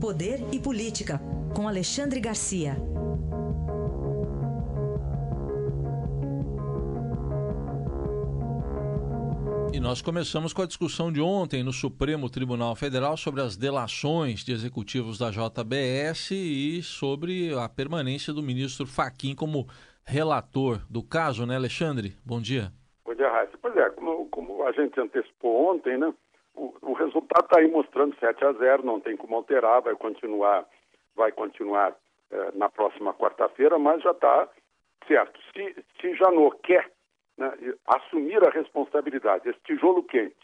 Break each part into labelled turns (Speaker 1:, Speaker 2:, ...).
Speaker 1: Poder e Política, com Alexandre Garcia.
Speaker 2: E nós começamos com a discussão de ontem no Supremo Tribunal Federal sobre as delações de executivos da JBS e sobre a permanência do ministro Faquim como relator do caso, né, Alexandre? Bom dia.
Speaker 3: Bom dia, Raíssa. Pois é, como, como, a gente antecipou ontem, né, o, resultado está aí mostrando 7 a 0, não tem como alterar, vai continuar, vai continuar eh, na próxima quarta-feira, mas já está certo. Se, se Janot quer né, assumir a responsabilidade, esse tijolo quente,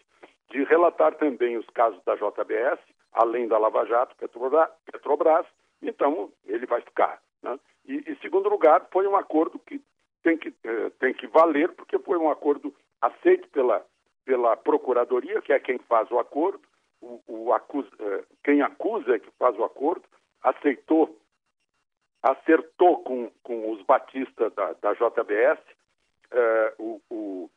Speaker 3: de relatar também os casos da JBS, além da Lava Jato, Petrobras, Petrobras então ele vai ficar. Né? E, em segundo lugar, foi um acordo que tem que, eh, tem que valer, porque foi um acordo aceito pela, pela Procuradoria, que é quem faz o acordo, o, o acusa, eh, quem acusa é que faz o acordo, aceitou, acertou com, com os batistas da, da JBS, eh, o, o,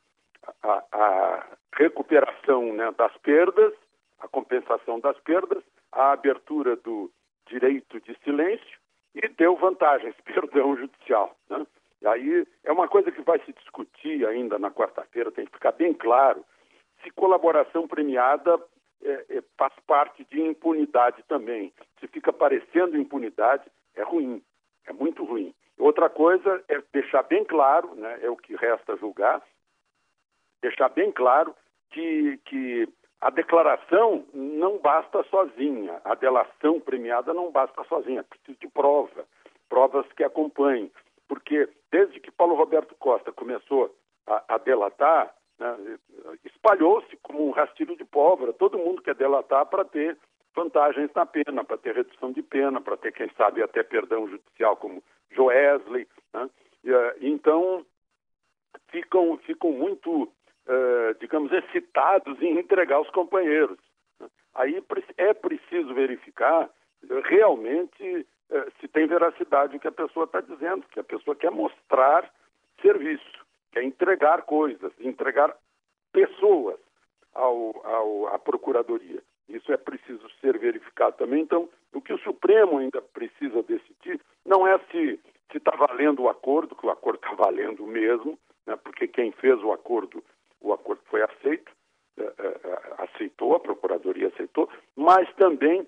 Speaker 3: a, a, recuperação né, das perdas, a compensação das perdas, a abertura do direito de silêncio e deu vantagens, perdão judicial. Né? E aí é uma coisa que vai se discutir ainda na quarta-feira, tem que ficar bem claro colaboração premiada é, é, faz parte de impunidade também. Se fica parecendo impunidade, é ruim, é muito ruim. Outra coisa é deixar bem claro, né, é o que resta julgar, deixar bem claro que, que a declaração não basta sozinha, a delação premiada não basta sozinha, é preciso de prova, provas que acompanhem. Porque desde que Paulo Roberto Costa começou a, a delatar, né, espalhou-se como um rastilho de pólvora. Todo mundo quer delatar para ter vantagens na pena, para ter redução de pena, para ter, quem sabe, até perdão judicial, como Joesley. Né? E, uh, então, ficam, ficam muito, uh, digamos, excitados em entregar os companheiros. Né? Aí é preciso verificar realmente uh, se tem veracidade o que a pessoa está dizendo, que a pessoa quer mostrar serviço, quer entregar coisas, entregar pessoas ao, ao, à Procuradoria. Isso é preciso ser verificado também. Então, o que o Supremo ainda precisa decidir não é se está valendo o acordo, que o acordo está valendo mesmo, né, porque quem fez o acordo, o acordo foi aceito, é, é, aceitou, a Procuradoria aceitou, mas também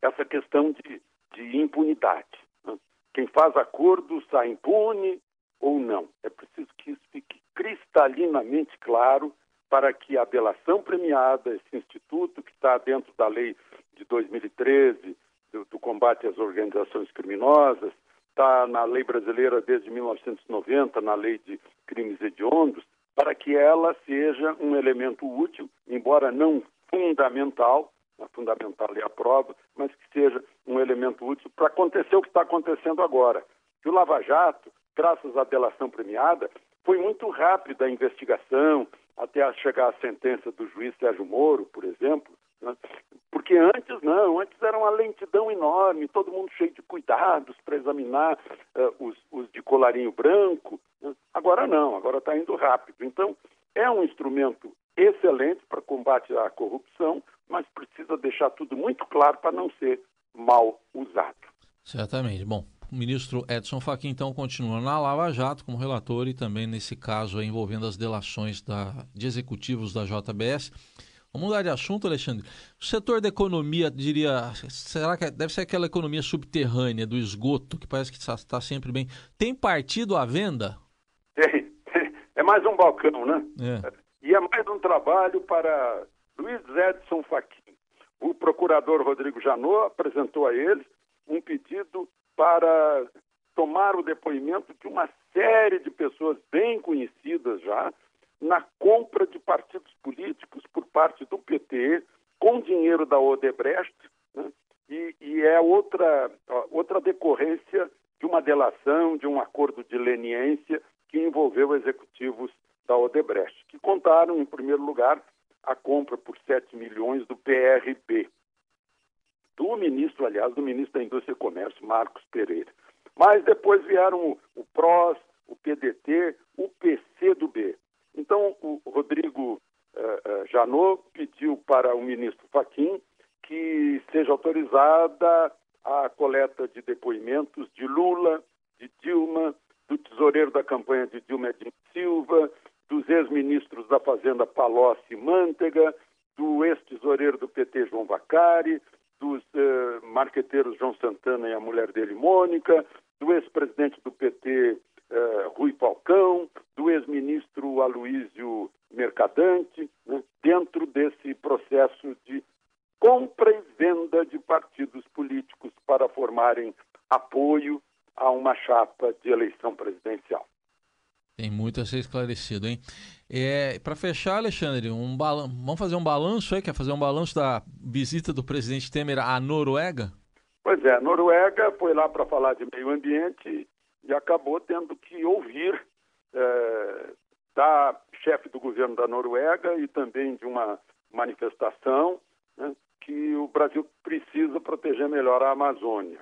Speaker 3: essa questão de, de impunidade. Né? Quem faz acordo sai impune ou não. É preciso que isso fique cristalinamente claro para que a delação premiada, esse instituto que está dentro da lei de 2013, do, do combate às organizações criminosas, está na lei brasileira desde 1990, na lei de crimes hediondos, para que ela seja um elemento útil, embora não fundamental, a fundamental é a prova, mas que seja um elemento útil para acontecer o que está acontecendo agora. Que o Lava Jato, graças à delação premiada, foi muito rápida a investigação, até chegar à sentença do juiz Sérgio Moro, por exemplo, né? porque antes não, antes era uma lentidão enorme, todo mundo cheio de cuidados para examinar uh, os, os, de colarinho branco. Né? Agora não, agora está indo rápido. Então, é um instrumento excelente para combate à corrupção, mas precisa deixar tudo muito claro para não ser mal usado.
Speaker 2: Certamente. Bom, ministro Edson Fachin, então, continua na Lava Jato como relator e também nesse caso envolvendo as delações da, de executivos da JBS. Vamos mudar de assunto, Alexandre. O setor da economia, diria, será que é, deve ser aquela economia subterrânea do esgoto, que parece que está, está sempre bem. Tem partido à venda?
Speaker 3: Tem. É mais um balcão, né? É. E é mais um trabalho para Luiz Edson Fachin. O procurador Rodrigo Janot apresentou a ele um pedido para tomar o depoimento de uma série de pessoas bem conhecidas já na compra de partidos políticos por parte do PT com dinheiro da Odebrecht né? e, e, é outra, outra decorrência de uma delação, de um acordo de leniência que envolveu executivos da Odebrecht, que contaram, em primeiro lugar, a compra por 7 milhões do PRB, do ministro, aliás, do ministro da Indústria e Comércio, Marcos Pereira. Mas depois vieram o, PROS, o PDT, o PCdoB. Então, o Rodrigo uh, uh, Janot pediu para o ministro Faquim que seja autorizada a coleta de depoimentos de Lula, de Dilma, do tesoureiro da campanha de Dilma Edinho Silva, dos ex-ministros da Fazenda Palocci e Mantega, do ex-tesoureiro do PT João Vacari, dos eh, marqueteiros João Santana e a mulher dele Mônica, do ex-presidente do PT eh, Rui Falcão, do ex-ministro Aloísio Mercadante, né, dentro desse processo de compra e venda de partidos políticos para formarem apoio a uma chapa de eleição presidencial.
Speaker 2: Tem muito a ser esclarecido, hein? É, Para fechar, Alexandre, um vamos fazer um balanço aí? Quer fazer um balanço da visita do presidente Temer à Noruega?
Speaker 3: Pois é, a Noruega foi lá para falar de meio ambiente e acabou tendo que ouvir é, da chefe do governo da Noruega e também de uma manifestação né, que o Brasil precisa proteger melhor a Amazônia.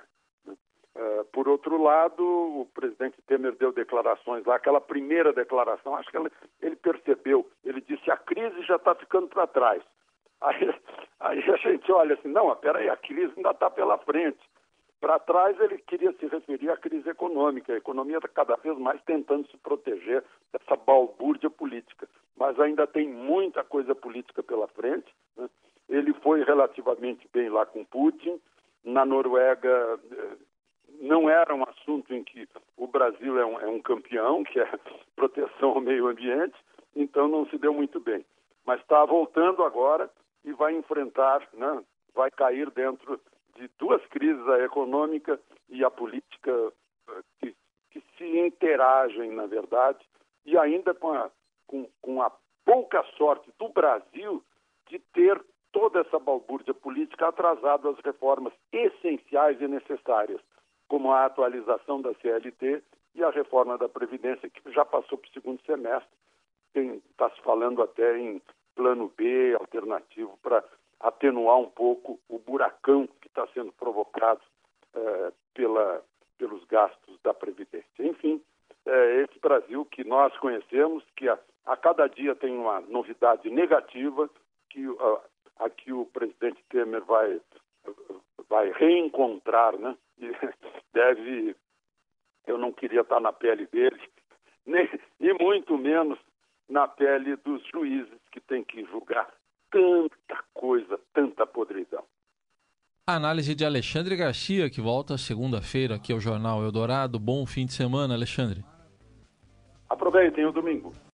Speaker 3: Uh, por outro lado, o presidente Temer deu declarações lá, aquela primeira declaração, acho que ele percebeu, ele disse a crise já está ficando para trás. Aí, aí, a gente olha assim, não, peraí, a crise ainda está pela frente. Para trás ele queria se referir à crise econômica, a economia está cada vez mais tentando se proteger dessa balbúrdia política, mas ainda tem muita coisa política pela frente. Né? Ele foi relativamente bem lá com Putin, na Noruega eh, não era um assunto em que o Brasil é um, é um campeão, que é proteção ao meio ambiente, então não se deu muito bem. Mas está voltando agora e vai enfrentar, né, vai cair dentro de duas crises, a econômica e a política, eh, que, que se interagem, na verdade, e ainda com a, com, com a pouca sorte do Brasil de ter toda essa balbúrdia política atrasado as reformas essenciais e necessárias como a atualização da CLT e a reforma da Previdência, que já passou para o segundo semestre. Está se falando até em plano B, alternativo, para atenuar um pouco o buracão que está sendo provocado eh, pela, pelos gastos da Previdência. Enfim, é esse Brasil que nós conhecemos, que a, a cada dia tem uma novidade negativa, que a, a que o presidente Temer vai, vai reencontrar, né? E deve, eu não queria estar na pele dele, nem, e muito menos na pele dos juízes que têm que julgar tanta coisa, tanta podridão.
Speaker 2: Análise de Alexandre Garcia, que volta segunda-feira aqui ao Jornal Eldorado. Bom fim de semana, Alexandre.
Speaker 3: Aproveitem o domingo.